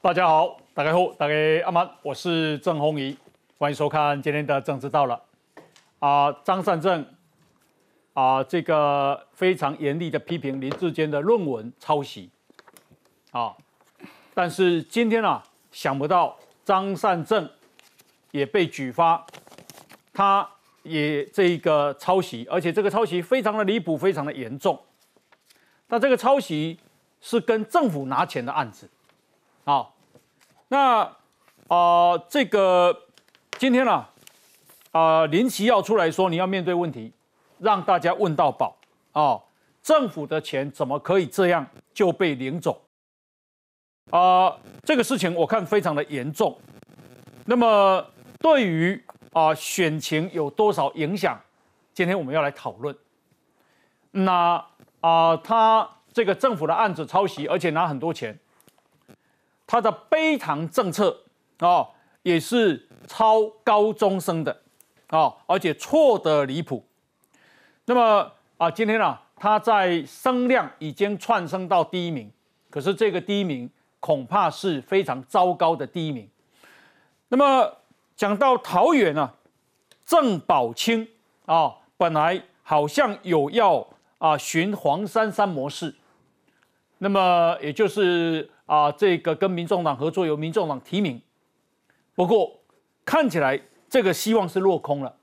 大家好，大家好，大家阿曼，我是郑红怡，欢迎收看今天的政治到了。啊，张善政啊，这个非常严厉的批评林志坚的论文抄袭啊，但是今天啊，想不到张善政也被举发，他也这个抄袭，而且这个抄袭非常的离谱，非常的严重。那这个抄袭是跟政府拿钱的案子。好，那啊，这个今天呢，啊，林奇要出来说，你要面对问题，让大家问到饱啊，政府的钱怎么可以这样就被领走？啊，这个事情我看非常的严重。那么对于啊选情有多少影响？今天我们要来讨论。那啊，他这个政府的案子抄袭，而且拿很多钱。他的悲糖政策啊，也是超高中生的啊，而且错的离谱。那么啊，今天啊，他在声量已经窜升到第一名，可是这个第一名恐怕是非常糟糕的第一名。那么讲到桃园啊，郑宝清啊，本来好像有要啊寻黄珊珊模式，那么也就是。啊，这个跟民众党合作，由民众党提名，不过看起来这个希望是落空了。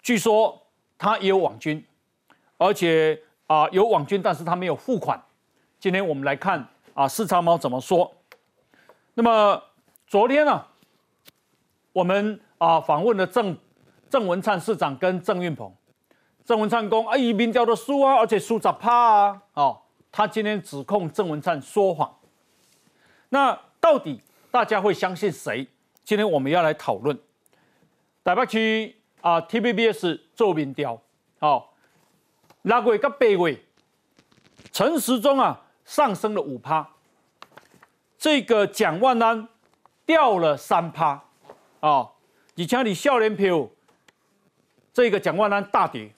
据说他也有网军，而且啊有网军，但是他没有付款。今天我们来看啊，四叉猫怎么说？那么昨天呢，我们啊访问了郑郑文灿市长跟郑运鹏，郑文灿公啊移民调的输啊，而且输咋怕啊？哦，他今天指控郑文灿说谎。那到底大家会相信谁？今天我们要来讨论。台北区啊，TVBS 做民调，好，六月跟八月，陈时中啊上升了五趴，这个蒋万安掉了三趴，啊，以前你笑脸票，这个蒋万安大跌，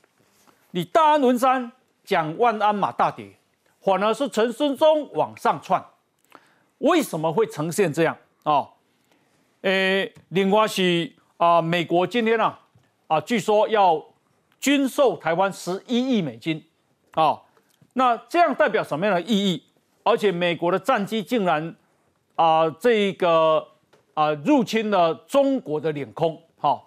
你大安文山蒋万安马大跌，反而是陈时中往上窜。为什么会呈现这样啊？诶，另外是啊，美国今天呢啊，据说要军售台湾十一亿美金啊，那这样代表什么样的意义？而且美国的战机竟然啊，这个啊入侵了中国的领空，哈，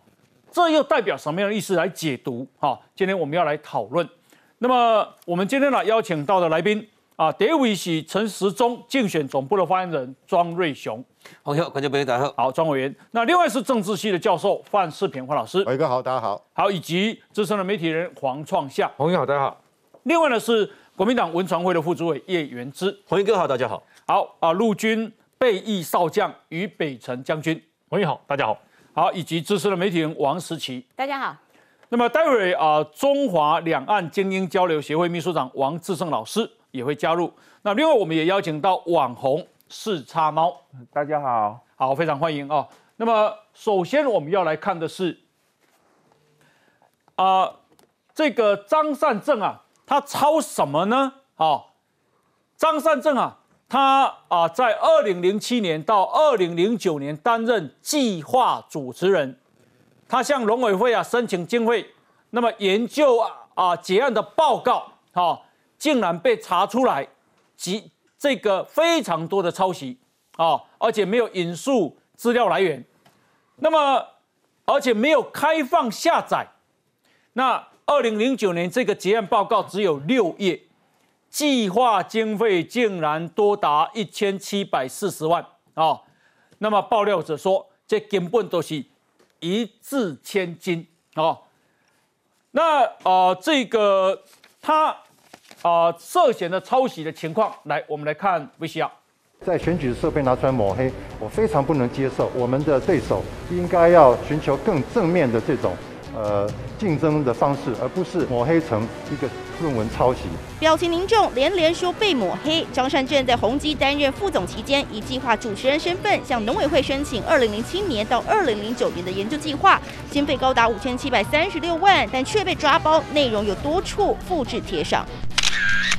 这又代表什么样的意思？来解读哈，今天我们要来讨论。那么我们今天呢邀请到的来宾。啊，第一位是陈时中竞选总部的发言人庄瑞雄，好，观众朋友大家好，好，庄委员。那另外是政治系的教授范世平范老师，伟哥好，大家好，好，以及资深的媒体人黄创夏，朋友好，大家好。另外呢是国民党文传会的副主委叶元之，黄英哥好，大家好，好啊，陆军备役少将于北辰将军，朋友好，大家好，好，以及资深的媒体人王时奇，大家好。那么待会啊，中华两岸精英交流协会秘书长王志胜老师也会加入。那另外，我们也邀请到网红四叉猫，大家好，好，非常欢迎啊。那么，首先我们要来看的是，啊，这个张善政啊，他抄什么呢？啊，张善政啊，他啊，在二零零七年到二零零九年担任计划主持人，他向农委会啊申请经费，那么研究啊啊结案的报告，哈，竟然被查出来。及这个非常多的抄袭啊，而且没有引述资料来源，那么而且没有开放下载。那二零零九年这个结案报告只有六页，计划经费竟然多达一千七百四十万啊！那么爆料者说，这根本都是一掷千金啊！那啊，这个他。啊，涉嫌的抄袭的情况，来，我们来看 VCR。在选举的时候被拿出来抹黑，我非常不能接受。我们的对手应该要寻求更正面的这种呃竞争的方式，而不是抹黑成一个论文抄袭。表情凝重，连连说被抹黑。张善政在宏基担任副总期间，以计划主持人身份向农委会申请2007年到2009年的研究计划，经费高达5736万，但却被抓包，内容有多处复制贴上。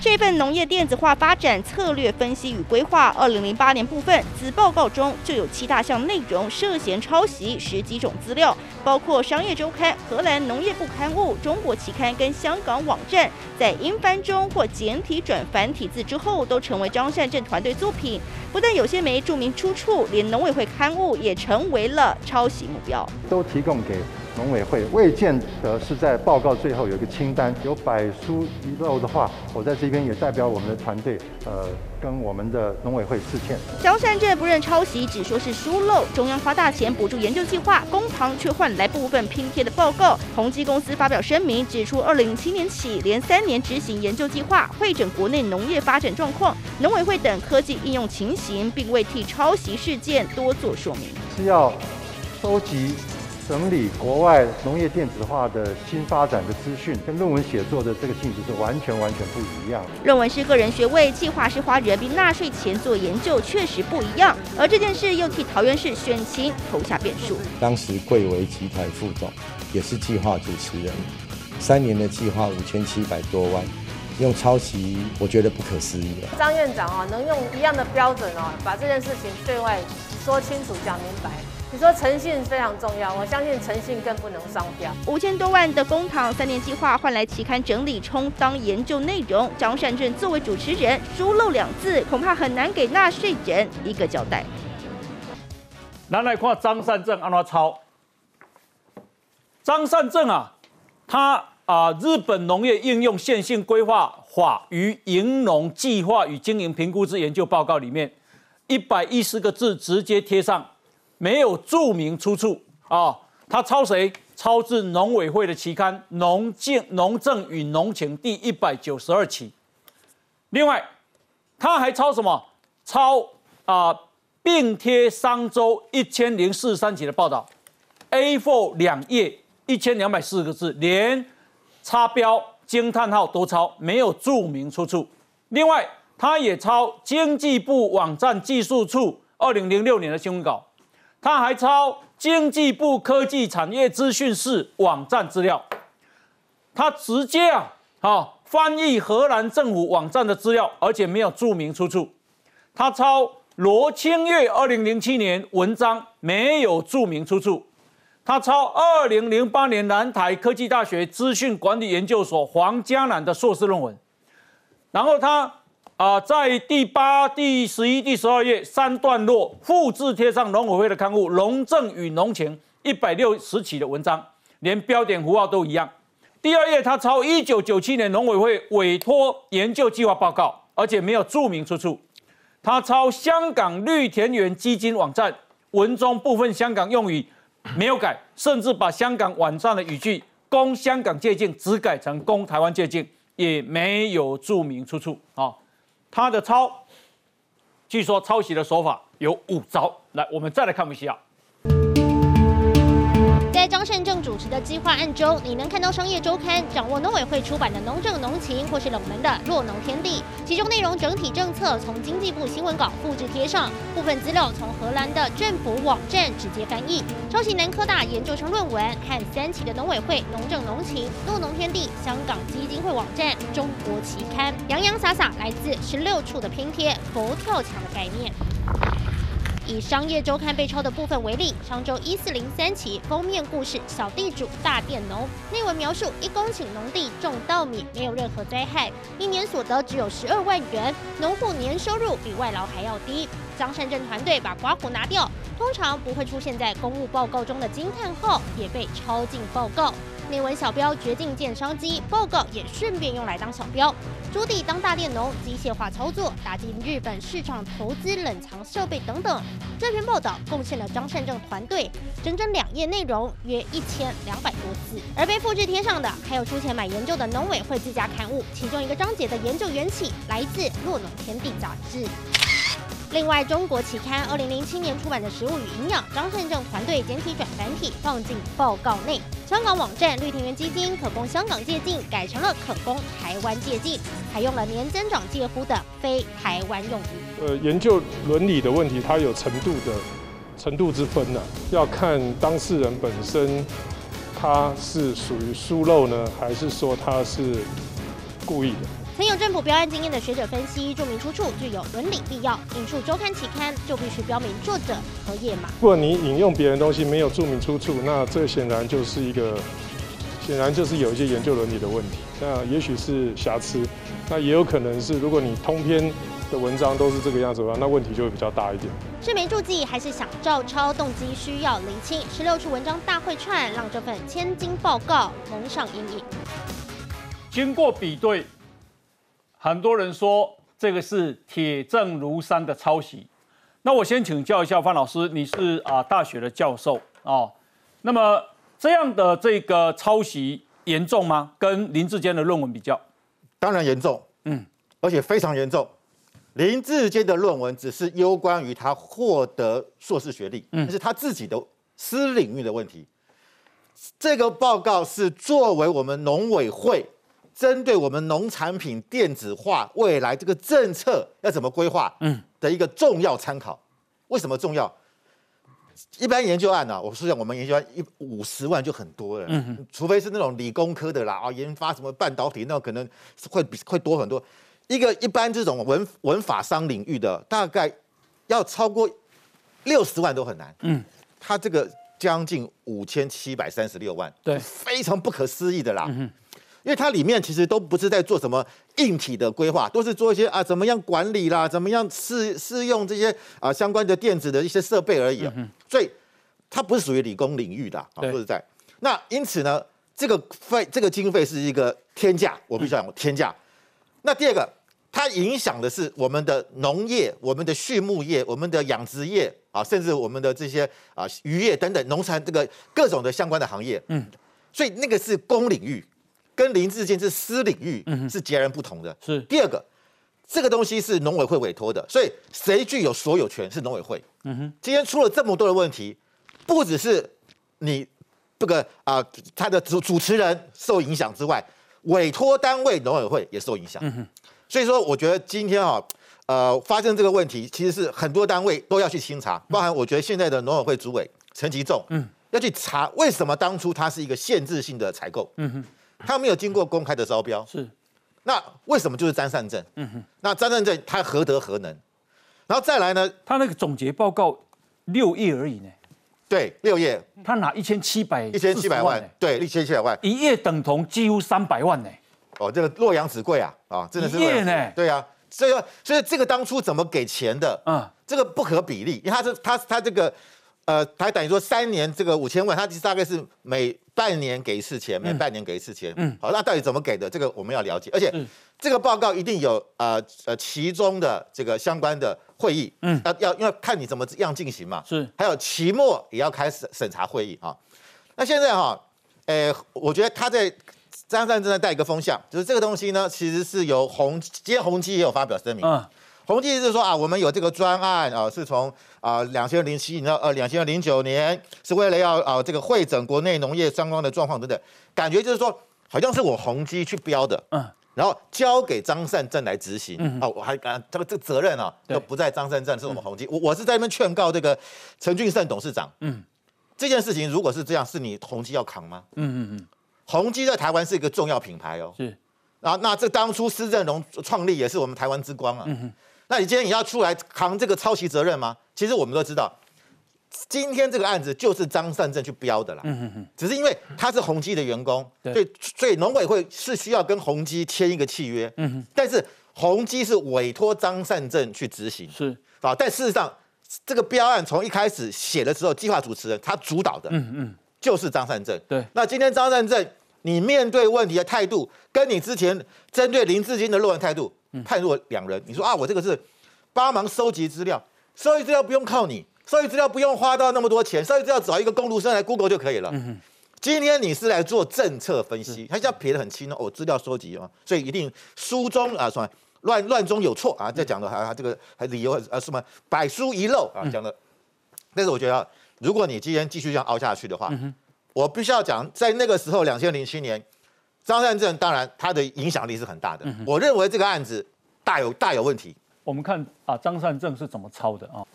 这份农业电子化发展策略分析与规划，二零零八年部分子报告中就有七大项内容涉嫌抄袭十几种资料，包括商业周刊、荷兰农业部刊物、中国期刊跟香港网站，在英翻中或简体转繁体字之后，都成为张善政团队作品。不但有些没注明出处，连农委会刊物也成为了抄袭目标。都提供给。农委会未见得是在报告最后有一个清单，有百疏一漏的话，我在这边也代表我们的团队，呃，跟我们的农委会致歉。萧善镇不认抄袭，只说是疏漏。中央花大钱补助研究计划，公堂却换来部分拼贴的报告。宏基公司发表声明，指出二零零七年起连三年执行研究计划，会诊国内农业发展状况、农委会等科技应用情形，并未替抄袭事件多做说明。是要收集。整理国外农业电子化的新发展的资讯，跟论文写作的这个性质是完全完全不一样。论文是个人学位，计划是花人民纳税钱做研究，确实不一样。而这件事又替桃园市选情投下变数。当时贵为集团副总，也是计划主持人，三年的计划五千七百多万，用抄袭，我觉得不可思议了。张院长啊，能用一样的标准哦，把这件事情对外说清楚、讲明白。你说诚信非常重要，我相信诚信更不能商标。五千多万的公帑三年计划换来期刊整理充当研究内容，张善政作为主持人疏漏两字，恐怕很难给纳税人一个交代。来来看张善政安怎抄？张善政啊，他啊，日本农业应用线性规划法与营农计划与经营评估之研究报告里面，一百一十个字直接贴上。没有注明出处啊，他抄谁？抄自农委会的期刊《农政农政与农情》第一百九十二期。另外，他还抄什么？抄啊，并贴商周一千零四十三期的报道，A4 两页一千两百四十个字，连插标惊叹号都抄，没有注明出处。另外，他也抄经济部网站技术处二零零六年的新闻稿。他还抄经济部科技产业资讯室网站资料，他直接啊，好翻译荷兰政府网站的资料，而且没有注明出处。他抄罗清月二零零七年文章，没有注明出处。他抄二零零八年南台科技大学资讯管理研究所黄嘉南的硕士论文，然后他。啊，在第八、第十一、第十二页三段落复制贴上农委会的刊物《农政与农情》一百六十起的文章，连标点符号都一样。第二页他抄一九九七年农委会委托研究计划报告，而且没有注明出处。他抄香港绿田园基金网站文中部分香港用语没有改，甚至把香港网站的语句“供香港借鉴”只改成“供台湾借鉴”，也没有注明出处啊。他的抄，据说抄袭的手法有五招。来，我们再来看一下。在张善政主持的计划案中，你能看到商业周刊掌握农委会出版的农政农情，或是冷门的弱农天地。其中内容整体政策从经济部新闻稿复制贴上，部分资料从荷兰的政府网站直接翻译。抄袭南科大研究生论文和三期的农委会农政农情、弱农天地、香港基金会网站、中国期刊，洋洋洒洒来自十六处的拼贴，佛跳墙的概念。以商业周刊被抄的部分为例，上周一四零三期封面故事“小地主大佃农”，内文描述一公顷农地种稻米，没有任何灾害，一年所得只有十二万元，农户年收入比外劳还要低。张善政团队把刮胡拿掉，通常不会出现在公务报告中的惊叹号也被抄进报告。内文小标决定建商机，报告也顺便用来当小标。朱棣当大佃农，机械化操作，打进日本市场投资冷藏设备等等。这篇报道贡献了张善政团队整整两页内容，约一千两百多字。而被复制贴上的，还有出钱买研究的农委会自家刊物，其中一个章节的研究缘起来自《洛农天地》杂志。另外，中国期刊二零零七年出版的《食物与营养》，张善政团队简体转繁体放进报告内。香港网站绿田园基金可供香港借镜，改成了可供台湾借镜，还用了年增长介乎的非台湾用语。呃，研究伦理的问题，它有程度的程度之分呢，要看当事人本身，他是属于疏漏呢，还是说他是故意的？曾有政府标案经验的学者分析，注明出处具有伦理必要。引述周刊期刊就必须标明作者和页码。如果你引用别人东西没有注明出处，那这显然就是一个，显然就是有一些研究伦理的问题。那也许是瑕疵，那也有可能是，如果你通篇的文章都是这个样子的话，那问题就会比较大一点。是没注记还是想照抄？动机需要厘清。十六处文章大会串，让这份千金报告蒙上阴影。经过比对。很多人说这个是铁证如山的抄袭，那我先请教一下范老师，你是啊大学的教授哦，那么这样的这个抄袭严重吗？跟林志坚的论文比较，当然严重，嗯，而且非常严重。林志坚的论文只是攸关于他获得硕士学历，嗯，是他自己的私领域的问题。这个报告是作为我们农委会。针对我们农产品电子化未来这个政策要怎么规划，嗯，的一个重要参考。为什么重要？一般研究案呢，我说讲我们研究案一五十万就很多了，嗯除非是那种理工科的啦，啊，研发什么半导体，那可能会比会多很多。一个一般这种文文法商领域的，大概要超过六十万都很难，嗯，他这个将近五千七百三十六万，对，非常不可思议的啦。因为它里面其实都不是在做什么硬体的规划，都是做一些啊怎么样管理啦，怎么样试试用这些啊相关的电子的一些设备而已啊。所以它不是属于理工领域的啊，说实在。那因此呢，这个费这个经费是一个天价，我必须讲天价。那第二个，它影响的是我们的农业、我们的畜牧业、我们的养殖业啊，甚至我们的这些啊渔业等等农产这个各种的相关的行业。嗯，所以那个是公领域。跟林志坚是私领域，是截然不同的。是第二个，这个东西是农委会委托的，所以谁具有所有权是农委会。嗯哼，今天出了这么多的问题，不只是你这个啊，他的主主持人受影响之外，委托单位农委会也受影响。嗯哼，所以说我觉得今天啊，呃，发生这个问题，其实是很多单位都要去清查，包含我觉得现在的农委会主委陈吉仲，嗯，要去查为什么当初它是一个限制性的采购。嗯哼。他没有经过公开的招标，是，那为什么就是张善政？嗯哼，那张善政他何德何能？然后再来呢？他那个总结报告六页而已呢。对，六页。他拿一千七百一千七百万，对，一千七百万，一页等同几乎三百万呢。哦，这个洛阳纸贵啊，啊，真的是。一页呢？对啊，所以所以这个当初怎么给钱的？嗯，这个不可比例，因为他是他他这个。呃，他等于说三年这个五千万，他其实大概是每半年给一次钱，每半年给一次钱。嗯，好，那到底怎么给的？这个我们要了解，而且这个报告一定有呃呃其中的这个相关的会议，嗯，要要要看你怎么样进行嘛。是，还有期末也要开始审查会议啊。那现在哈，呃，我觉得他在张善正在带一个风向，就是这个东西呢，其实是由宏今天宏基也有发表声明。嗯。宏基是说啊，我们有这个专案啊，是从啊两千零七年到呃两千零九年，是为了要啊这个会诊国内农业相关的状况等等，感觉就是说好像是我宏基去标的，嗯，然后交给张善政来执行，嗯，哦，我还敢这个这个责任啊，都不在张善政，是我们宏基，我我是在那边劝告这个陈俊胜董事长，嗯，这件事情如果是这样，是你宏基要扛吗？嗯嗯嗯，宏基在台湾是一个重要品牌哦，是，然后那这当初施正荣创立也是我们台湾之光啊，嗯哼。那你今天你要出来扛这个抄袭责任吗？其实我们都知道，今天这个案子就是张善政去标的啦。嗯嗯嗯。只是因为他是宏基的员工，所以所以农委会是需要跟宏基签一个契约。嗯哼。但是宏基是委托张善政去执行。是。啊，但事实上这个标案从一开始写的时候，计划主持人他主导的，嗯嗯，就是张善政。对。那今天张善政，你面对问题的态度，跟你之前针对林志坚的论文态度。判若两人，你说啊，我这个是帮忙收集资料，收集资料不用靠你，收集资料不用花到那么多钱，收集资料找一个公读生来 Google 就可以了。今天你是来做政策分析，他现在撇得很清哦，资料收集啊，所以一定书中啊什么乱乱中有错啊，这讲的还这个还理由啊什么百书一漏啊讲的，但是我觉得如果你今天继续这样凹下去的话，我必须要讲，在那个时候两千零七年。张善政当然他的影响力是很大的，我认为这个案子大有大有问题。我们看啊，张善政是怎么抄的啊？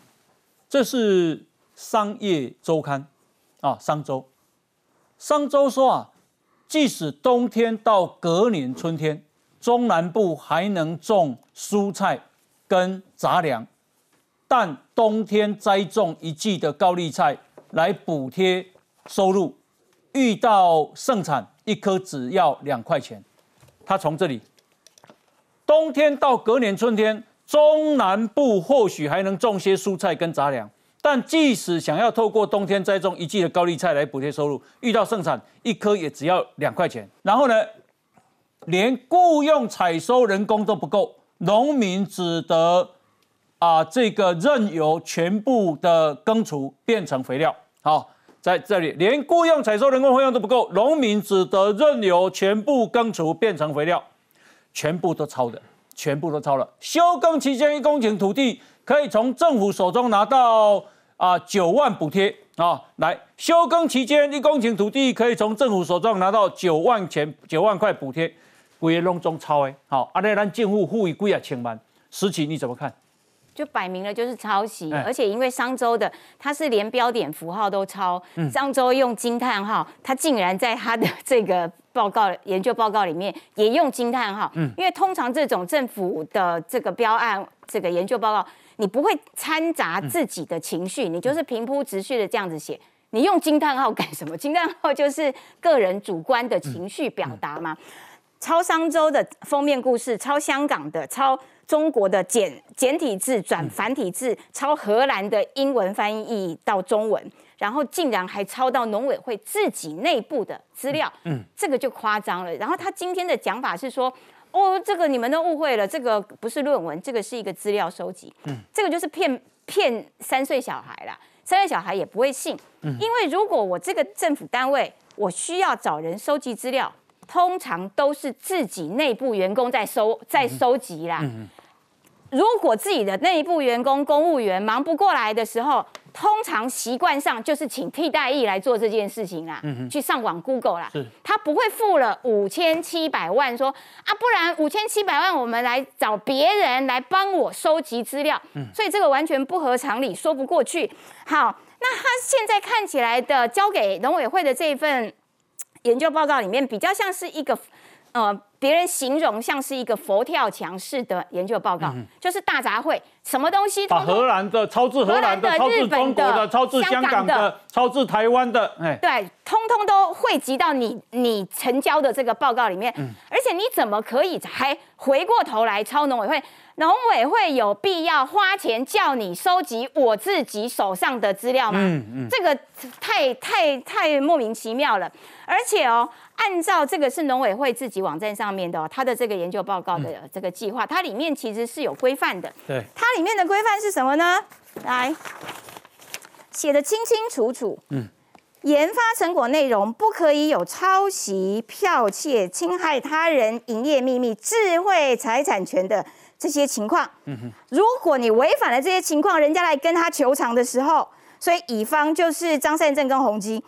这是商业周刊啊，商周。商周说啊，即使冬天到隔年春天，中南部还能种蔬菜跟杂粮，但冬天栽种一季的高丽菜来补贴收入，遇到盛产一颗只要两块钱。他从这里，冬天到隔年春天，中南部或许还能种些蔬菜跟杂粮，但即使想要透过冬天栽种一季的高丽菜来补贴收入，遇到盛产一颗也只要两块钱。然后呢，连雇佣采收人工都不够，农民只得啊这个任由全部的耕除变成肥料。好，在这里连雇佣采收人工费用都不够，农民只得任由全部耕除变成肥料，全部都抄的，全部都抄了。休耕期间一公顷土地可以从政府手中拿到啊九万补贴啊，来休耕期间一公顷土地可以从政府手中拿到九万钱九万块补贴。规个拢中抄诶，好，阿那咱政府付伊几啊千万，实情你怎么看？就摆明了就是抄袭，而且因为商周的他是连标点符号都抄，商周用惊叹号，他竟然在他的 这个报告研究报告里面也用惊叹号，嗯，因为通常这种政府的这个标案这个研究报告，你不会掺杂自己的情绪，你就是平铺直叙的这样子写，你用惊叹号干什么？惊叹号就是个人主观的情绪表达嘛。抄商周的封面故事，抄香港的，抄中国的简简体字转繁体字，抄荷兰的英文翻译到中文，然后竟然还抄到农委会自己内部的资料，嗯，这个就夸张了。然后他今天的讲法是说，哦，这个你们都误会了，这个不是论文，这个是一个资料收集，嗯，这个就是骗骗三岁小孩啦，三岁小孩也不会信，嗯，因为如果我这个政府单位我需要找人收集资料。通常都是自己内部员工在收在收集啦。如果自己的内部员工公务员忙不过来的时候，通常习惯上就是请替代役来做这件事情啦。去上网 Google 啦，他不会付了五千七百万说啊，不然五千七百万我们来找别人来帮我收集资料。所以这个完全不合常理，说不过去。好，那他现在看起来的交给农委会的这一份。研究报告里面比较像是一个，呃，别人形容像是一个佛跳墙式的研究报告，就是大杂烩，什么东西把荷兰的超自荷兰的、超自中国的、超自香港的、超自台湾的，哎，对，通通都汇集到你你成交的这个报告里面，而且你怎么可以还回过头来抄农委会？农委会有必要花钱叫你收集我自己手上的资料吗？嗯嗯，这个太太太莫名其妙了。而且哦，按照这个是农委会自己网站上面的，他的这个研究报告的这个计划，它里面其实是有规范的。对，它里面的规范是什么呢？来，写的清清楚楚。嗯，研发成果内容不可以有抄袭、剽窃、侵害他人营业秘密、智慧财产权的。这些情况，嗯哼如果你违反了这些情况，人家来跟他求偿的时候，所以乙方就是张善政跟宏基，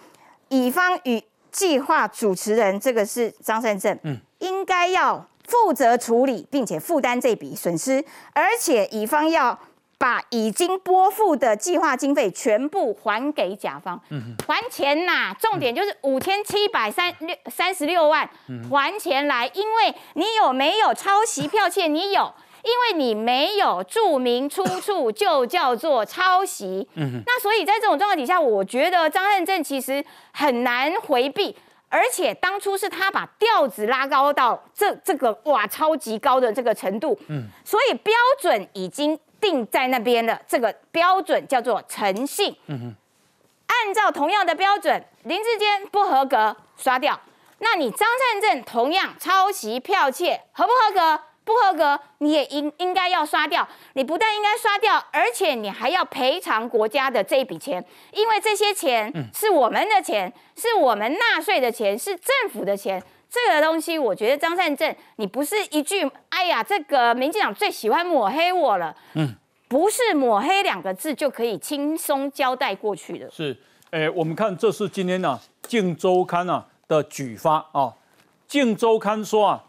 乙方与计划主持人这个是张善政，嗯，应该要负责处理，并且负担这笔损失，而且乙方要把已经拨付的计划经费全部还给甲方，嗯，还钱呐，重点就是五千七百三六三十六万，还钱来，因为你有没有抄袭剽窃，你有。因为你没有注明出处，就叫做抄袭。嗯那所以在这种状况底下，我觉得张汉正其实很难回避，而且当初是他把调子拉高到这这个哇超级高的这个程度。嗯。所以标准已经定在那边了，这个标准叫做诚信。嗯哼。按照同样的标准，林志坚不合格，刷掉。那你张善政同样抄袭剽窃，合不合格？不合格，你也应应该要刷掉。你不但应该刷掉，而且你还要赔偿国家的这一笔钱，因为这些钱是我们的钱，是我们纳税的钱，是政府的钱。这个东西，我觉得张善政，你不是一句“哎呀，这个民进党最喜欢抹黑我了”，嗯，不是抹黑两个字就可以轻松交代过去的。是，诶，我们看这是今天呢《镜周刊》啊的举发啊，《镜周刊》说啊。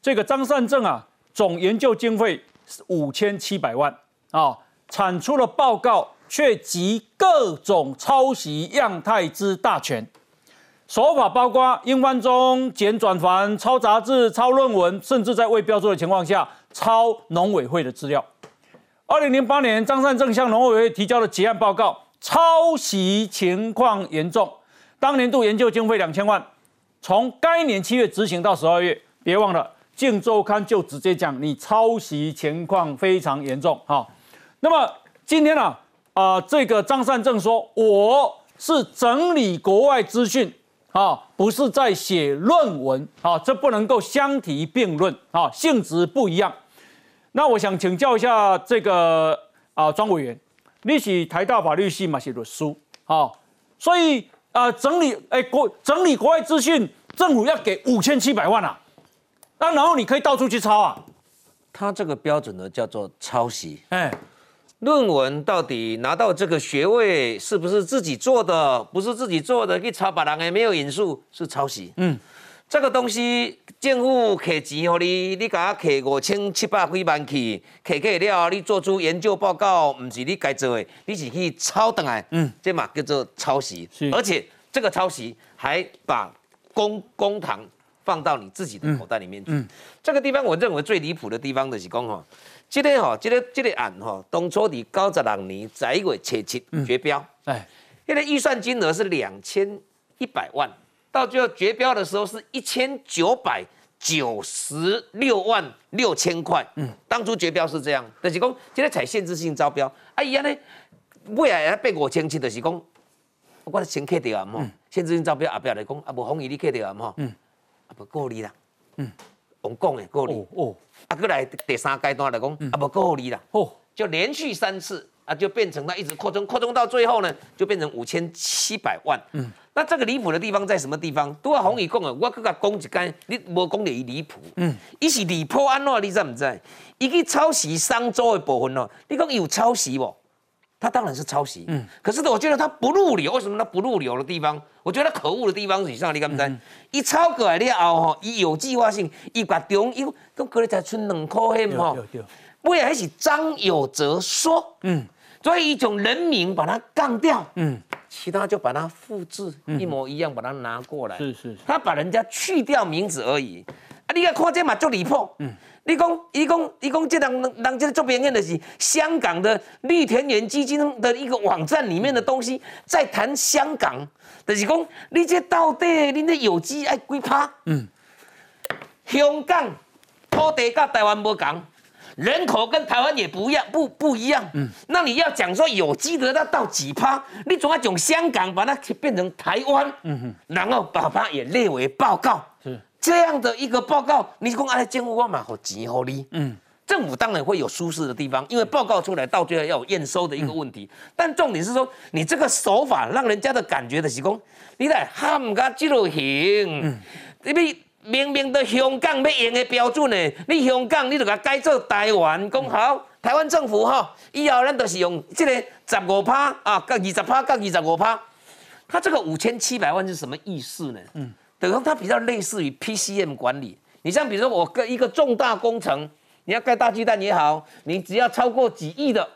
这个张善政啊，总研究经费五千七百万啊，产出了报告却集各种抄袭样态之大全。手法包括英翻中、简转繁、抄杂志、抄论文，甚至在未标注的情况下抄农委会的资料。二零零八年，张善政向农委会提交的结案报告，抄袭情况严重。当年度研究经费两千万，从该年七月执行到十二月，别忘了《镜周刊》就直接讲你抄袭情况非常严重哈。那么今天呢，啊，这个张善政说我是整理国外资讯啊，不是在写论文啊，这不能够相提并论啊，性质不一样。那我想请教一下这个啊，庄委员，你是台大法律系嘛，写的书啊，所以。啊，整理哎国整理国外资讯，政府要给五千七百万啊，那然后你可以到处去抄啊。他这个标准呢叫做抄袭。哎，论文到底拿到这个学位是不是自己做的？不是自己做的，去抄别人的没有引述是抄袭。嗯。这个东西政府给钱给你，你给他给五千七百几万去，给给了，你做出研究报告，不是你该做的，你是去抄等来，嗯，这嘛叫做抄袭，而且这个抄袭还把公公堂放到你自己的口袋里面去。这个地方我认为最离谱的地方就是讲哈，今天哈，今天这个案哈，当初的九十六年十一月七七绝标，哎，现在预算金额是两千一百万。到最后绝标的时候是一千九百九十六万六千块。嗯，当初绝标是这样，就是讲今天采限制性招标，啊伊安尼未来被五千七，就是讲我先 K 掉啊嘛，限制性招标阿表来讲，啊无红伊你客掉啊嘛，嗯，啊无过你啦，嗯，我讲的过你，哦，啊过来第三阶段来讲，啊无过你啦，哦，就连续三次。啊，就变成它一直扩充，扩充到最后呢，就变成五千七百万。嗯，那这个离谱的地方在什么地方？都要红宇讲啊，我搁甲讲一间，你无讲伊离谱。嗯，伊是离谱安怎？你知唔知？伊去抄袭商周的部分哦，你讲伊有抄袭不？他当然是抄袭。嗯，可是我觉得他不入流，为什么他不入流的地方？我觉得可恶的地方是上？你敢唔知？伊抄过来了后吼，伊有计划性，伊把中央都搁咧才存两块钱吼。不然还是张有哲说。嗯。所以一种人名把它杠掉，嗯，其他就把它复制一模一样，把它拿过来。是是，他把人家去掉名字而已。啊，你看看这嘛就离谱。嗯，你讲，你讲，你讲，这人人这做表演的是香港的绿田园基金的一个网站里面的东西，在谈香港，就是讲你这到底你这有机爱几趴？嗯，香港土地跟台湾无同。人口跟台湾也不一样，不不一样。嗯，那你要讲说有机的，那到几趴？你总要从香港把它变成台湾，嗯哼，然后把它也列为报告。是这样的一个报告，你讲哎，政府我蛮好钱好你。嗯，政府当然会有舒适的地方，因为报告出来到最后要有验收的一个问题。但重点是说，你这个手法让人家的感觉的是讲，你来喊个记录行，因为。明明的香港要用的标准呢，你香港你就甲改做台湾，讲好台湾政府哈，以后咱都是用这个十五趴啊，跟二十趴，跟二十五趴。他这个五千七百万是什么意思呢？嗯，等于它比较类似于 PCM 管理。你像比如说我跟一个重大工程，你要盖大巨蛋也好，你只要超过几亿的，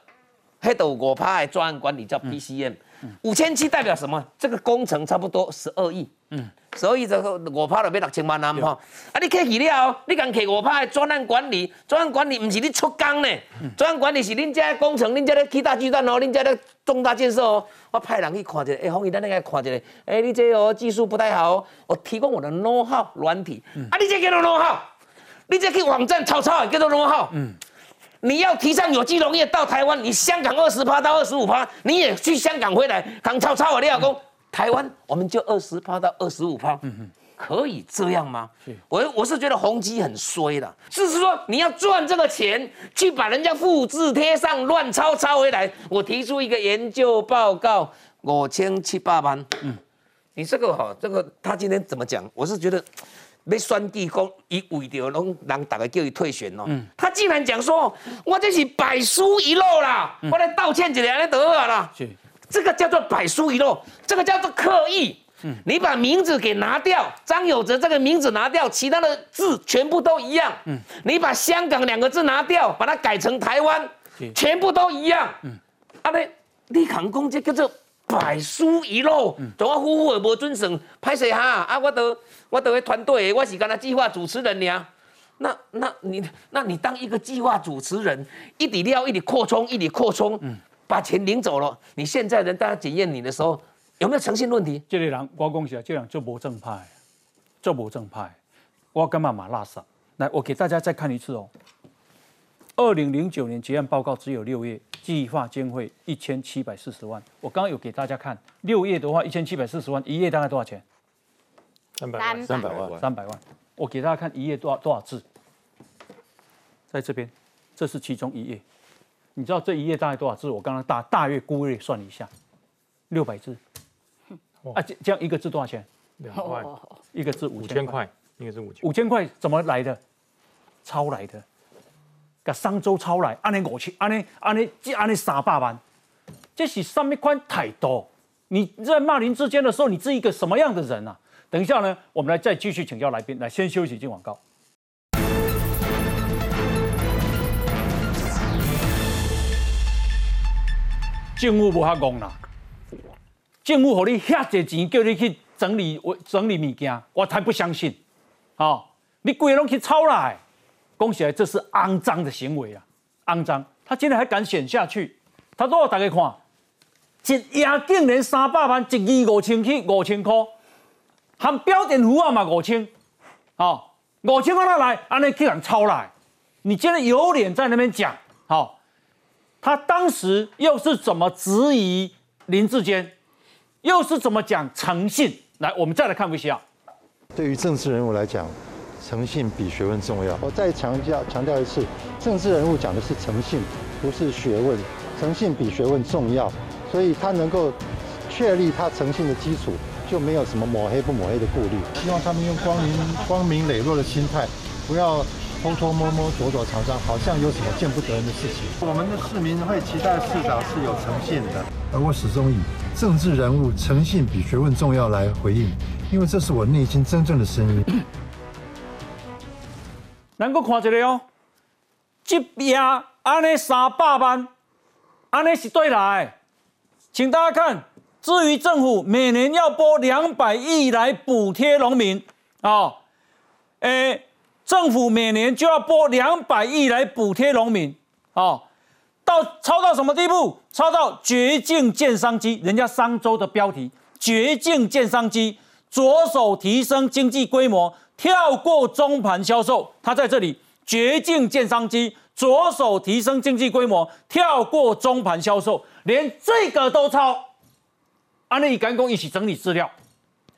黑豆五趴的专案管理叫 PCM。五千七代表什么？这个工程差不多十二亿，嗯，十二亿这个五趴就要六千万啊，吼，啊，你客气了，你讲客五趴的专案管理，专案管理不是你出工呢，专案管理是恁家的工程，恁家的起大巨蛋哦，恁家的重大建设哦，我派人去看一下，哎，红姨，咱来看一下，哎，你这哦技术不太好哦，我提供我的 know how 软体，啊，你这叫做 know how，你这去网站抄抄叫做 know how，嗯。你要提倡有机农业到台湾，你香港二十趴到二十五趴，你也去香港回来，港超超我廖工，台湾我们就二十趴到二十五趴，可以这样吗？我我是觉得宏基很衰的，是说你要赚这个钱，去把人家复制贴上乱抄抄回来，我提出一个研究报告五千七八万，嗯，你这个哈，这个他今天怎么讲？我是觉得。要选举讲，伊为着拢人，大家叫你退选哦。他竟然讲说，我这是百书一漏啦，我来道歉一下，来得了啦。这个叫做百书一漏，这个叫做刻意。嗯你把名字给拿掉，张有哲这个名字拿掉，其他的字全部都一样。嗯你把香港两个字拿掉，把它改成台湾，全部都一样。嗯啊，你你讲讲这叫做百书遗漏，怎我夫妇也无准绳，拍谁哈？啊，我都我都个团队，我是干那计划主持人呀。那那你那你当一个计划主持人，一底料一底扩充，一底扩充，把钱领走了。你现在人大家检验你的时候，有没有诚信问题？这个人我讲起来，这个人就无正派，就无正派。我干嘛马拉萨？来，我给大家再看一次哦。二零零九年结案报告只有六页，计划经费一千七百四十万。我刚刚有给大家看，六页的话一千七百四十万，一页大概多少钱？三百万三百万，三百万。我给大家看一页多少多少字，在这边，这是其中一页。你知道这一页大概多少字？我刚刚大大约估略算了一下，六百字。啊，这这样一个字多少钱？两块，一个字五五千块，应该是五千。五千块怎么来的？抄来的，甲商周抄来，安尼五千，安尼安尼这安尼三百万，这是什么款态度。你在骂林志坚的时候，你是一个什么样的人啊？等一下呢，我们来再继续请教来宾，来先休息进广告。政府无遐戆啦，政府给你遐侪钱，叫你去整理整理物件，我才不相信。哦，你规拢去抄来，讲起来这是肮脏的行为啊，肮脏。他竟然还敢选下去，他说：“大家看，一夜竟然三百万，一亿五千去五千块，含标点符号嘛五千，哦，五千块他来，安尼去人抄来，你竟然有脸在那边讲，他当时又是怎么质疑林志坚，又是怎么讲诚信？来，我们再来看 VCR。对于政治人物来讲，诚信比学问重要。我再强调强调一次，政治人物讲的是诚信，不是学问。诚信比学问重要，所以他能够确立他诚信的基础，就没有什么抹黑不抹黑的顾虑。希望他们用光明光明磊落的心态，不要偷偷摸摸、躲躲藏藏，好像有什么见不得人的事情。我们的市民会期待市长是有诚信的，而我始终以政治人物诚信比学问重要来回应，因为这是我内心真正的声音。咱搁看一个哦，一夜安尼三百万，安尼是对来。请大家看，至于政府每年要拨两百亿来补贴农民，哦，诶，政府每年就要拨两百亿来补贴农民，哦，到超到什么地步？超到绝境建商机，人家商周的标题“绝境建商机”，着手提升经济规模。跳过中盘销售，它在这里绝境建商机，着手提升经济规模，跳过中盘销售，连这个都抄。安尼伊敢讲一起整理资料，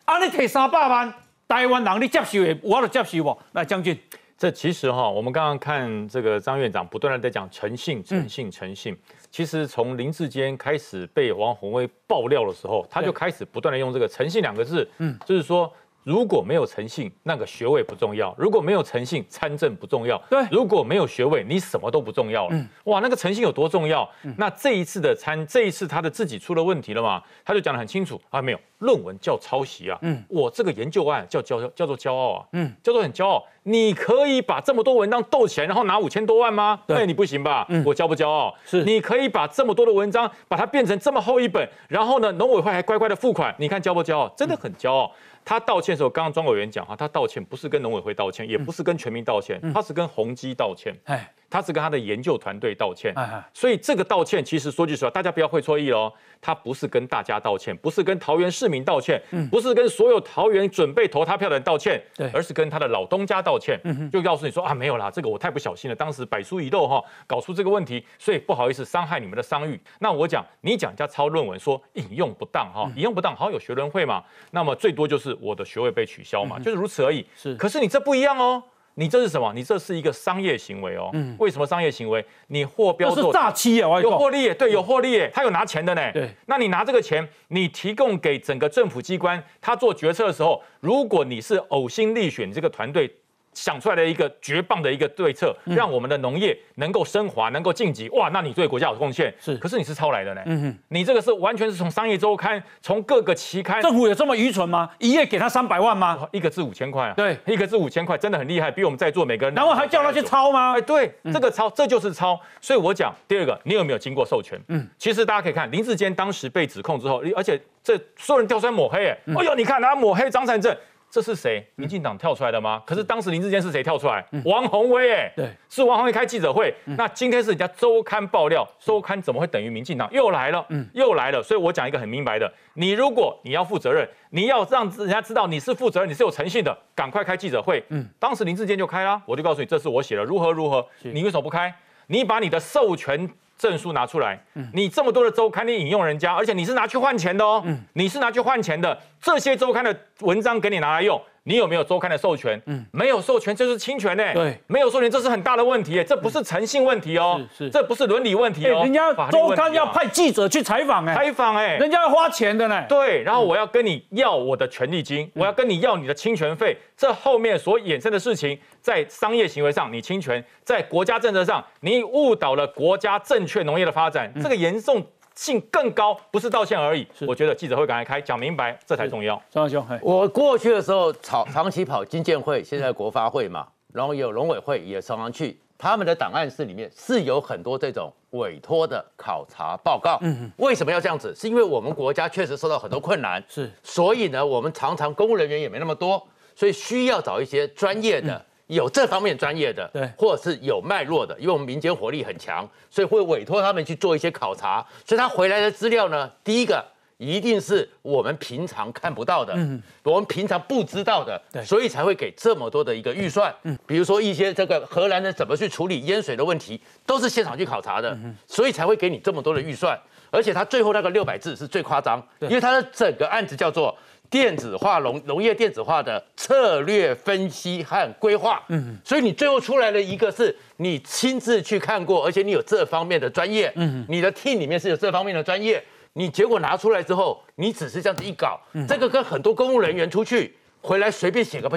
安尼摕三百万，台湾人你接受的，我都接受不？来，将军，这其实哈，我们刚刚看这个张院长不断的在讲诚信、诚信、诚信。其实从林志坚开始被王宏威爆料的时候，他就开始不断的用这个诚信两个字，嗯，就是说。如果没有诚信，那个学位不重要；如果没有诚信，参政不重要。对，如果没有学位，你什么都不重要了。嗯，哇，那个诚信有多重要？那这一次的参，这一次他的自己出了问题了嘛？他就讲得很清楚啊，没有论文叫抄袭啊。嗯，我这个研究案叫骄叫做骄傲啊。嗯，叫做很骄傲。你可以把这么多文章斗起来，然后拿五千多万吗？对，你不行吧？嗯，我骄不骄傲？是，你可以把这么多的文章把它变成这么厚一本，然后呢，农委会还乖乖的付款，你看骄不骄傲？真的很骄傲。他道歉的时候，刚刚庄委员讲哈，他道歉不是跟农委会道歉，也不是跟全民道歉，他是跟宏基道歉。哎，他是跟他的研究团队道歉。哎，所以这个道歉其实说句实话，大家不要会错意喽。他不是跟大家道歉，不是跟桃园市民道歉，不是跟所有桃园准备投他票的人道歉，而是跟他的老东家道歉。嗯就告诉你说啊，没有啦，这个我太不小心了，当时百出一漏哈，搞出这个问题，所以不好意思伤害你们的商誉。那我讲，你讲人家抄论文说引用不当哈，引用不当，好像有学伦会嘛，那么最多就是我的学位被取消嘛，就是如此而已。是，可是你这不一样哦。你这是什么？你这是一个商业行为哦。嗯。为什么商业行为？你货标做诈欺啊！有获利，对，有获利，他有拿钱的呢。对。那你拿这个钱，你提供给整个政府机关，他做决策的时候，如果你是呕心沥血，你这个团队想出来的一个绝棒的一个对策，让我们的农业能够升华，能够晋级。哇，那你对国家有贡献。是，可是你是抄来的呢。嗯哼，你这个是完全是从商业周刊，从各个期刊。政府有这么愚蠢吗？一页给他三百万吗？一个字五千块啊。对，一个字五千块，真的很厉害，比我们在座每个人。然后还叫他去抄吗？哎，对，这个抄，这就是抄。所以我讲第二个，你有没有经过授权？嗯，其实大家可以看林志坚当时被指控之后，而且这所有人掉出来抹黑，哎，哎呦，你看他抹黑张善政。这是谁？民进党跳出来的吗？可是当时林志坚是谁跳出来？王宏威，哎，对，是王宏威开记者会。那今天是人家周刊爆料，周刊怎么会等于民进党？又来了，嗯，又来了。所以我讲一个很明白的：你如果你要负责任，你要让人家知道你是负责任，你是有诚信的，赶快开记者会。嗯，当时林志坚就开了，我就告诉你，这是我写的，如何如何，你为什么不开？你把你的授权。证书拿出来，你这么多的周刊，你引用人家，而且你是拿去换钱的哦，你是拿去换钱的，这些周刊的文章给你拿来用。你有没有周刊的授权？嗯，没有授权，就是侵权呢。对，没有授权，这是很大的问题。这不是诚信问题哦，是，这不是伦理问题哦。人家周刊要派记者去采访，哎，采访，哎，人家要花钱的呢。对，然后我要跟你要我的权利金，我要跟你要你的侵权费。这后面所衍生的事情，在商业行为上你侵权，在国家政策上你误导了国家正确农业的发展，这个严重。性更高，不是道歉而已。我觉得记者会赶快开，讲明白，这才重要。张兄，我过去的时候，长长期跑金建会，现在国发会嘛，然后有农委会也常常去，他们的档案室里面是有很多这种委托的考察报告。嗯为什么要这样子？是因为我们国家确实受到很多困难，是，所以呢，我们常常公务人员也没那么多，所以需要找一些专业的。有这方面专业的，对，或者是有脉络的，因为我们民间活力很强，所以会委托他们去做一些考察。所以他回来的资料呢，第一个一定是我们平常看不到的，嗯，我们平常不知道的，对，所以才会给这么多的一个预算。嗯，比如说一些这个荷兰人怎么去处理淹水的问题，都是现场去考察的，所以才会给你这么多的预算。而且他最后那个六百字是最夸张，因为他的整个案子叫做。电子化农农业电子化的策略分析和规划，嗯，所以你最后出来的一个是你亲自去看过，而且你有这方面的专业，嗯，你的 team 里面是有这方面的专业，你结果拿出来之后，你只是这样子一搞，这个跟很多公务人员出去回来随便写个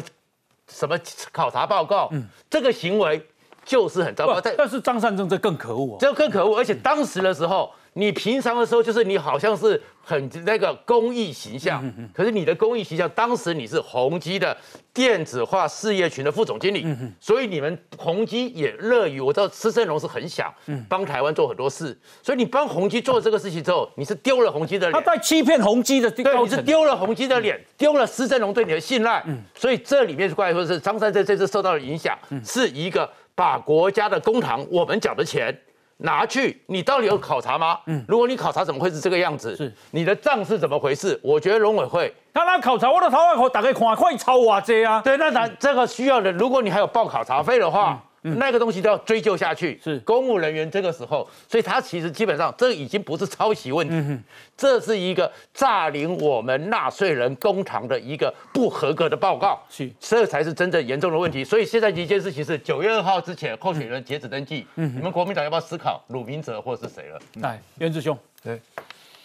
什么考察报告，嗯，这个行为就是很糟糕。但但是张善政这更可恶，这更可恶，而且当时的时候。你平常的时候就是你好像是很那个公益形象，可是你的公益形象，当时你是宏基的电子化事业群的副总经理，所以你们宏基也乐于我知道施正荣是很想帮台湾做很多事，所以你帮宏基做这个事情之后，你是丢了宏基的脸，他在欺骗宏基的，对，你是丢了宏基的脸，丢了施正荣对你的信赖，所以这里面怪说是张三在这次受到的影响，是一个把国家的公堂我们缴的钱。拿去，你到底有考察吗？嗯，如果你考察，怎么会是这个样子？是你的账是怎么回事？我觉得农委会他那考察，我的头外口打开看，可以抄我这啊。对，那咱这个需要的，如果你还有报考察费的话。那个东西都要追究下去，是。公务人员这个时候，所以他其实基本上这已经不是抄袭问题，这是一个诈领我们纳税人公堂的一个不合格的报告，是。这才是真正严重的问题。所以现在一件事情是九月二号之前候选人截止登记，嗯，你们国民党要不要思考鲁明哲或者是谁了？来，袁志兄，对。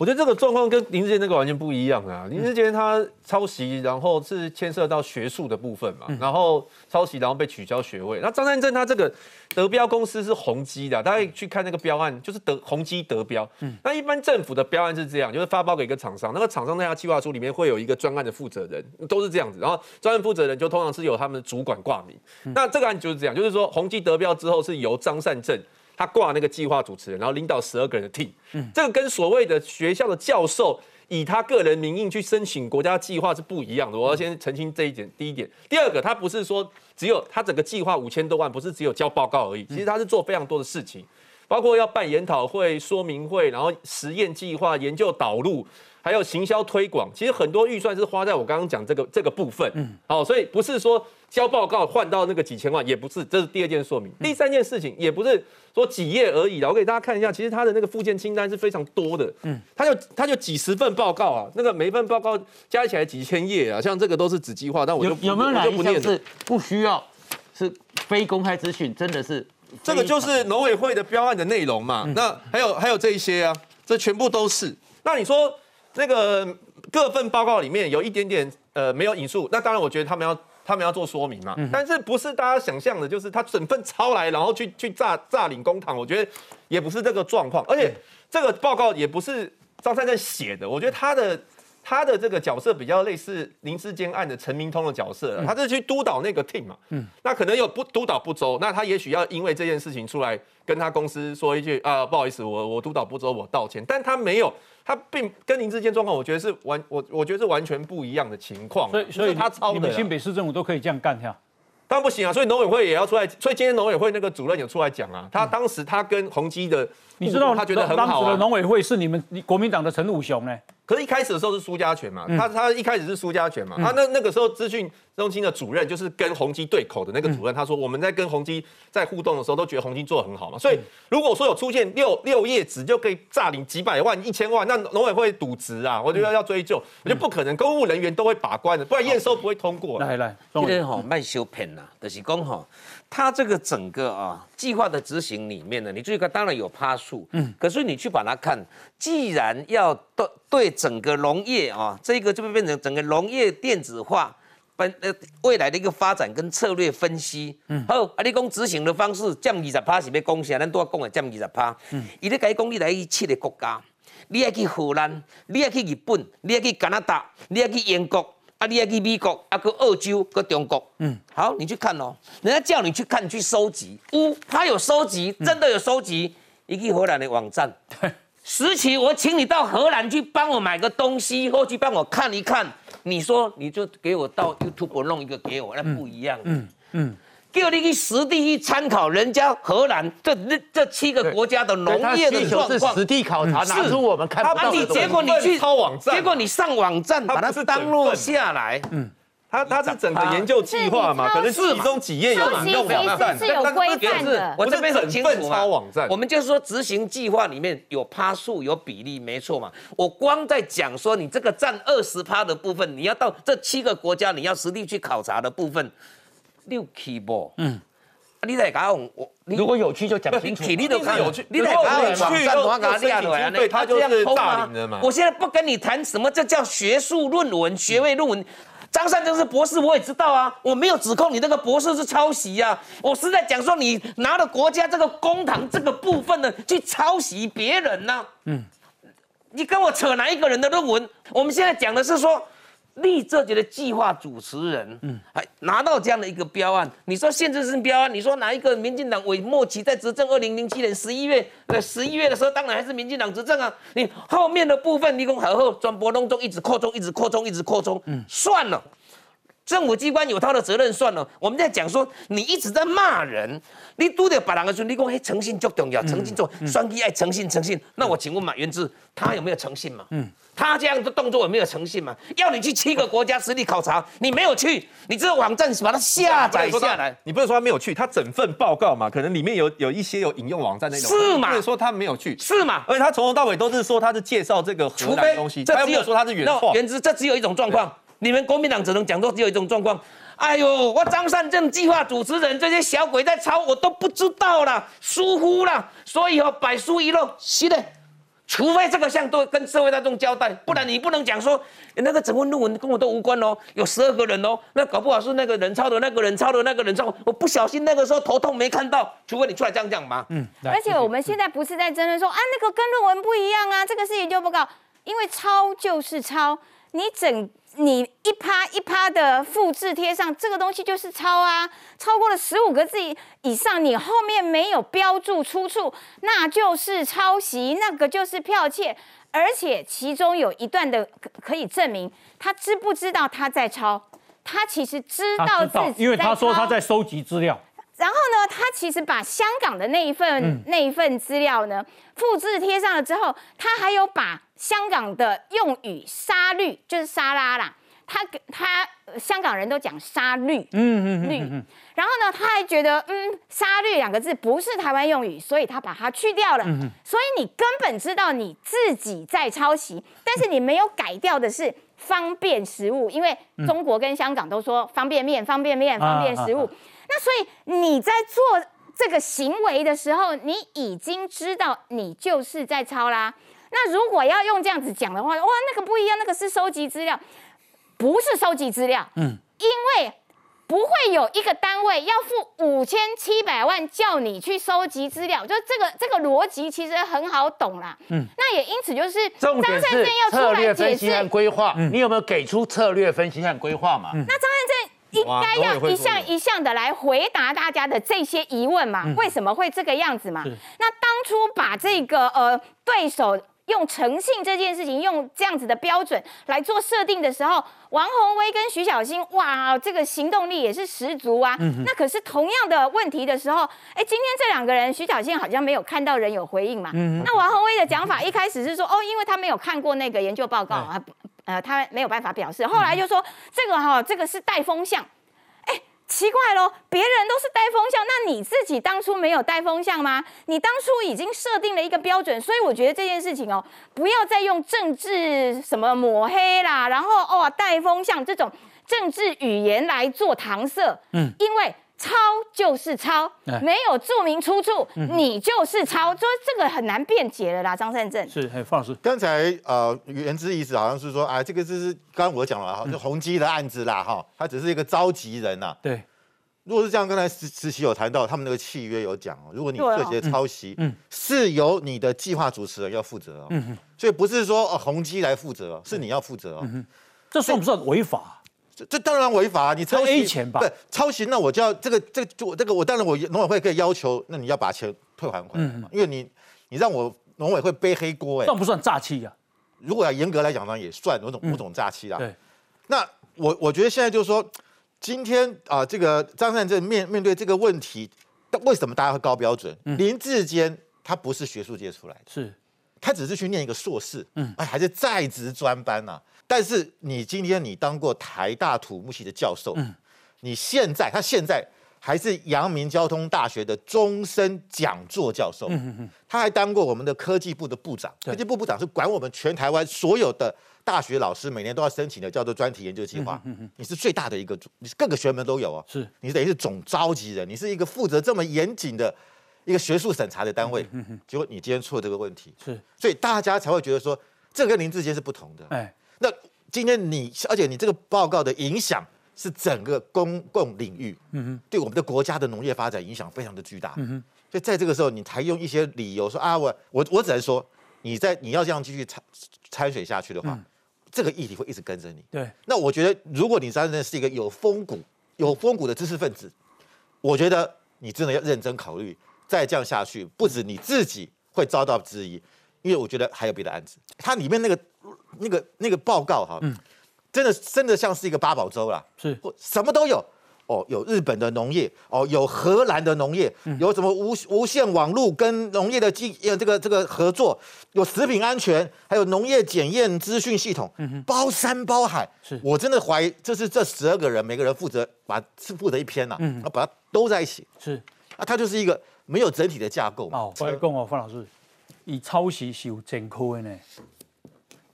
我觉得这个状况跟林志坚那个完全不一样啊！林志坚他抄袭，然后是牵涉到学术的部分嘛，然后抄袭，然后被取消学位。那张善正他这个德标公司是宏基的，大家去看那个标案，就是得宏基德标。那一般政府的标案是这样，就是发包给一个厂商，那个厂商那家计划书里面会有一个专案的负责人，都是这样子。然后专案负责人就通常是由他们的主管挂名。那这个案就是这样，就是说宏基德标之后是由张善政。他挂那个计划主持人，然后领导十二个人的 team，这个跟所谓的学校的教授以他个人名义去申请国家计划是不一样的。我要先澄清这一点。第一点，第二个，他不是说只有他整个计划五千多万，不是只有交报告而已，其实他是做非常多的事情，包括要办研讨会、说明会，然后实验计划、研究导入。还有行销推广，其实很多预算是花在我刚刚讲这个这个部分。嗯，好，所以不是说交报告换到那个几千万，也不是，这是第二件说明。第三件事情也不是说几页而已的，我给大家看一下，其实他的那个附件清单是非常多的。嗯，他就他就几十份报告啊，那个每一份报告加起来几千页啊，像这个都是纸计划，但我就有没有哪一项是不需要是非公开资讯？真的是这个就是农委会的标案的内容嘛？那还有还有这一些啊，这全部都是。那你说？那个各份报告里面有一点点呃没有引述，那当然我觉得他们要他们要做说明嘛。但是不是大家想象的，就是他整份抄来，然后去去诈诈领公堂，我觉得也不是这个状况。而且这个报告也不是张三正写的，我觉得他的。他的这个角色比较类似林志坚案的陈明通的角色，他是去督导那个 team 嘛，嗯，那可能有不督导不周，那他也许要因为这件事情出来跟他公司说一句啊，不好意思，我我督导不周，我道歉，但他没有，他并跟林志坚状况，我觉得是完我我觉得是完全不一样的情况，所以所以他抄的，你们新北市政府都可以这样干哈？当然不行啊，所以农委会也要出来，所以今天农委会那个主任有出来讲啊，他当时他跟宏基的，你知道他觉得很好啊，的农委会是你们国民党的陈武雄呢。可是，一开始的时候是苏家权嘛，他他一开始是苏家权嘛，他那那个时候资讯中心的主任就是跟宏基对口的那个主任，他说我们在跟宏基在互动的时候都觉得宏基做的很好嘛，所以如果说有出现六六页纸就可以诈领几百万、一千万，那农委会渎职啊，我觉得要追究，我觉得不可能，公务人员都会把关的，不然验收不会通过。来来，今天吼卖修骗呐，就是讲哈。他这个整个啊计划的执行里面呢，你注意看当然有趴数，嗯，可是你去把它看，既然要对对整个农业啊，这个就会变成整个农业电子化，本呃未来的一个发展跟策略分析，嗯，好，啊，你讲执行的方式降二十趴是要贡献，咱都要讲的降二十趴，嗯，伊咧讲你来去七个国家，你要去荷兰，你要去日本，你要去加拿大，你要去英国。啊，你要去美国，啊，去澳洲，去中国，嗯，好，你去看哦。人家叫你去看，去收集，呜，他有收集，真的有收集。一个荷兰的网站，实期我请你到荷兰去帮我买个东西，或去帮我看一看。你说你就给我到 YouTube 弄一个给我，那不一样。嗯嗯。叫你去实地去参考人家荷兰这这七个国家的农业的状况，实地考察拿出我们看不到的结果你去抄网站，结果你上网站把它当落下来，嗯，他他是整个研究计划嘛，可能其中几页有引用网站，是有规范的。我这边很清楚抄网站，我们就是说执行计划里面有趴数有比例，没错嘛。我光在讲说你这个占二十趴的部分，你要到这七个国家你要实地去考察的部分。六起不？嗯，你来讲我，如果有趣就讲清楚。你都看有趣，你来讲网站的话，给他列出来，对他就是诈领的嘛。我现在不跟你谈什么，这叫学术论文、学位论文。张善政是博士，我也知道啊，我没有指控你那个博士是抄袭啊，我是在讲说你拿了国家这个公堂这个部分呢，去抄袭别人呢。嗯，你跟我扯哪一个人的论文？我们现在讲的是说。立这节的计划主持人，嗯，还拿到这样的一个标案，你说限制性标案，你说哪一个民进党尾末期在执政？二零零七年十一月，呃，十一月的时候，当然还是民进党执政啊。你后面的部分，你讲好后转播当中一直扩充，一直扩充，一直扩充，嗯，算了。政府机关有他的责任算了。我们在讲说，你一直在骂人，你都得把两个说，你讲嘿诚信就重要，诚信做双击爱诚信诚信。那我请问马元志，他有没有诚信嘛？嗯，他这样的动作有没有诚信嘛？要你去七个国家实地考察，你没有去，你这个网站把它下载下来，你不能说他没有去，他整份报告嘛，可能里面有有一些有引用网站那种，是嘛？不能说他没有去，是嘛？而且他从头到尾都是说他是介绍这个荷兰东西，他没有说他是原话。原之这只有一种状况。你们国民党只能讲说只有一种状况，哎呦，我张善政计划主持人这些小鬼在抄，我都不知道啦，疏忽啦，所以哦，百疏一漏，是的，除非这个项都跟社会大众交代，不然你不能讲说那个整份论文跟我都无关哦，有十二个人哦，那搞不好是那个人抄的，那个人抄的，那个人抄，我不小心那个时候头痛没看到，除非你出来这样讲嘛。嗯，而且我们现在不是在争论说啊，那个跟论文不一样啊，这个是研究报告，因为抄就是抄，你整。你一趴一趴的复制贴上这个东西就是抄啊，超过了十五个字以上，你后面没有标注出处，那就是抄袭，那个就是剽窃，而且其中有一段的可以证明他知不知道他在抄，他其实知道自己，因为他说他在收集资料。然后呢，他其实把香港的那一份那一份资料呢复制贴上了之后，他还有把香港的用语沙律就是沙拉啦，他他香港人都讲沙律，嗯嗯律，然后呢，他还觉得嗯沙律两个字不是台湾用语，所以他把它去掉了。所以你根本知道你自己在抄袭，但是你没有改掉的是方便食物，因为中国跟香港都说方便面、方便面、方便食物。那所以你在做这个行为的时候，你已经知道你就是在抄啦。那如果要用这样子讲的话，哇，那个不一样，那个是收集资料，不是收集资料。嗯，因为不会有一个单位要付五千七百万叫你去收集资料，就这个这个逻辑其实很好懂啦。嗯，那也因此就是张善政要出策略来解释，分析和规划，你有没有给出策略分析和规划嘛？那张善政应该要一项一项的来回答大家的这些疑问嘛？为什么会这个样子嘛？那当初把这个呃对手用诚信这件事情用这样子的标准来做设定的时候，王宏威跟徐小新，哇，这个行动力也是十足啊。那可是同样的问题的时候，哎，今天这两个人，徐小新好像没有看到人有回应嘛。那王宏威的讲法一开始是说，哦，因为他没有看过那个研究报告啊。呃，他没有办法表示。后来就说这个哈，这个是带风向。哎，奇怪喽，别人都是带风向，那你自己当初没有带风向吗？你当初已经设定了一个标准，所以我觉得这件事情哦，不要再用政治什么抹黑啦，然后哦带风向这种政治语言来做搪塞。嗯，因为。抄就是抄，没有注明出处，你就是抄，所以这个很难辩解了啦。张善政。是，哎，方老师，刚才呃，原之意思好像是说，哎，这个就是刚刚我讲了哈，就宏基的案子啦，哈，他只是一个召集人呐。对，如果是这样，刚才实实习有谈到，他们那个契约有讲哦，如果你涉及抄袭，嗯，是由你的计划主持人要负责哦，嗯所以不是说哦宏基来负责，是你要负责哦，这算不算违法？这这当然违法，你抄袭钱吧？不抄袭，那我就要这个这个就这个我当然我农委会可以要求，那你要把钱退还回来嘛，因为你你让我农委会背黑锅，哎，算不算诈欺啊？如果要严格来讲呢，也算某种某种诈欺啦。对，那我我觉得现在就是说，今天啊，这个张善政面面对这个问题，为什么大家会高标准？林志坚他不是学术界出来的，是，他只是去念一个硕士，嗯，哎，还是在职专班呐。但是你今天你当过台大土木系的教授，嗯，你现在他现在还是阳明交通大学的终身讲座教授，嗯嗯他还当过我们的科技部的部长，科技部部长是管我们全台湾所有的大学老师每年都要申请的叫做专题研究计划，嗯嗯你是最大的一个，你是各个学门都有哦，是，你等于是总召集人，你是一个负责这么严谨的一个学术审查的单位，嗯结果你今天出了这个问题，是，所以大家才会觉得说这跟林志坚是不同的，哎。那今天你，而且你这个报告的影响是整个公共领域，嗯哼，对我们的国家的农业发展影响非常的巨大，嗯哼，所以在这个时候，你才用一些理由说啊，我我我只能说，你在你要这样继续掺掺水下去的话，这个议题会一直跟着你。对，那我觉得，如果你真的是一个有风骨、有风骨的知识分子，我觉得你真的要认真考虑，再这样下去，不止你自己会遭到质疑，因为我觉得还有别的案子，它里面那个。那个那个报告哈，嗯，真的真的像是一个八宝粥啦，是，什么都有。哦，有日本的农业哦，有荷兰的农业，有什么无无线网络跟农业的技呃这个这个合作，有食品安全，还有农业检验资讯系统，包山包海，是。我真的怀疑这是这十二个人每个人负责把是负责一篇呐，嗯，然后把它都在一起，是，啊，它就是一个没有整体的架构哦，我来讲哦，方老师，以抄袭是有前科的呢。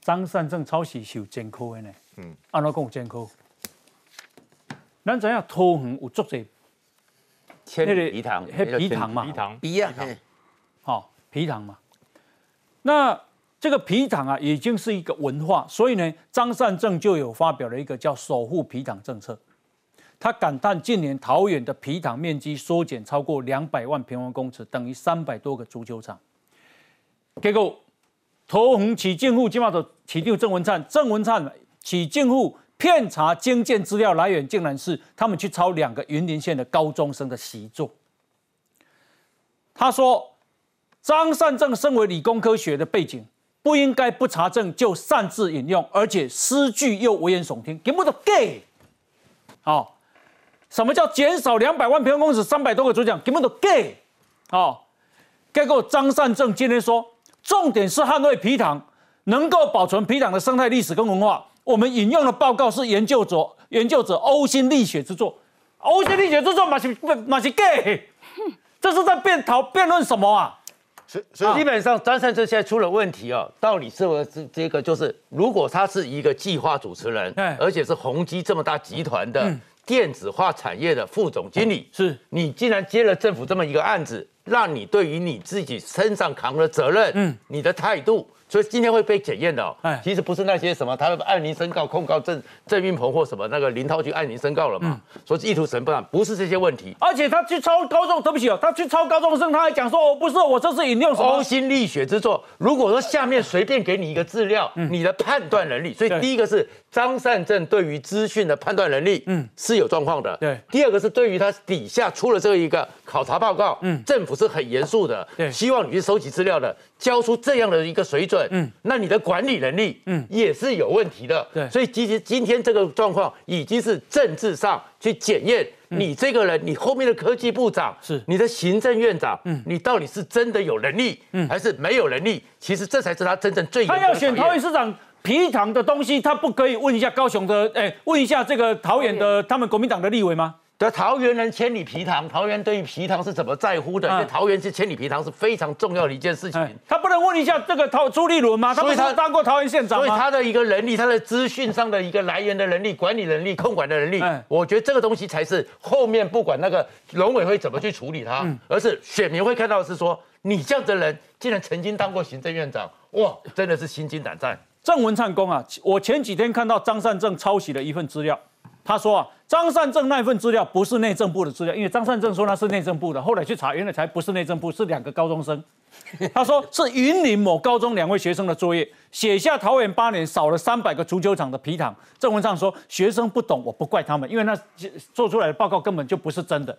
张善政抄袭是有前科的呢，嗯，安怎讲有前科？咱知影桃园有足侪，千里皮糖，迄皮糖嘛，皮糖，皮啊，好皮糖嘛。那这个皮糖啊，已经是一个文化，所以呢，张善政就有发表了一个叫“守护皮糖”政策。他感叹近年桃园的皮糖面积缩减超过两百万平方公尺，等于三百多个足球场。结果。桃园市政府今嘛就市长郑文灿，郑文灿市政府骗查经建资料来源，竟然是他们去抄两个云林县的高中生的习作。他说，张善政身为理工科学的背景，不应该不查证就擅自引用，而且诗句又危言耸听，根本都 gay。好，什么叫减少两百万平方公尺三百多个主讲，根本都 gay。好，结果张善政今天说。重点是捍卫皮糖，能够保存皮糖的生态历史跟文化。我们引用的报告是研究者研究者呕心沥血之作，呕心沥血之作马是马是 gay，这是在辩讨辩论什么啊？所所以基本上张善政现在出了问题哦，到底是不是这个就是，如果他是一个计划主持人，而且是宏基这么大集团的电子化产业的副总经理，是你竟然接了政府这么一个案子。让你对于你自己身上扛的责任，嗯，你的态度所以今天会被检验的、哦哎，其实不是那些什么他按您申告控告郑郑运鹏或什么那个林涛去按您申告了嘛，说意图审判，不是这些问题。而且他去抄高中，对不起哦，他去抄高中生，他还讲说，哦，不是，我这是引用什么呕？心沥血之作。如果说下面随便给你一个资料，你的判断能力，所以第一个是张善政对于资讯的判断能力，嗯，是有状况的。对。第二个是对于他底下出了这一个考察报告，嗯，政府是很严肃的，对。希望你去收集资料的，交出这样的一个水准，嗯，那你的管理能力，嗯，也是有问题的。对。所以其实今天这个状况已经是政治上去检验。你这个人，你后面的科技部长是。你的行政院长，嗯，你到底是真的有能力，嗯，还是没有能力？其实这才是他真正最他要选桃园市长。皮糖的东西，他不可以问一下高雄的，哎，问一下这个桃园的他们国民党的立委吗？对，桃园人千里皮糖，桃园对于皮糖是怎么在乎的？嗯因为桃园是千里皮糖是非常重要的一件事情。哎，他不能问一下这个桃朱立伦吗？他不是当过桃园县长吗？所以他的一个能力，他的资讯上的一个来源的能力、管理能力、控管的能力，哎我觉得这个东西才是后面不管那个农委会怎么去处理他，嗯而是选民会看到的是说，你这样的人竟然曾经当过行政院长，哇，真的是心惊胆战。郑文灿公啊，我前几天看到张善政抄袭了一份资料，他说啊，张善政那份资料不是内政部的资料，因为张善政说那是内政部的，后来去查，原来才不是内政部，是两个高中生。他说是云林某高中两位学生的作业，写下桃园八年少了三百个足球场的皮糖。郑文灿说学生不懂，我不怪他们，因为那做出来的报告根本就不是真的。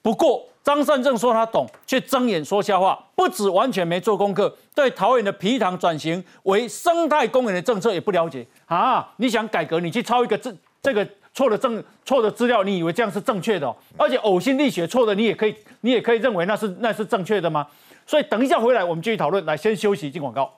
不过张善政说他懂，却睁眼说瞎话，不止完全没做功课，对桃园的皮糖转型为生态公园的政策也不了解啊！你想改革，你去抄一个这这个错的证错的资料，你以为这样是正确的、而且呕心沥血错的，你也可以你也可以认为那是那是正确的吗？所以等一下回来我们继续讨论。来，先休息，进广告。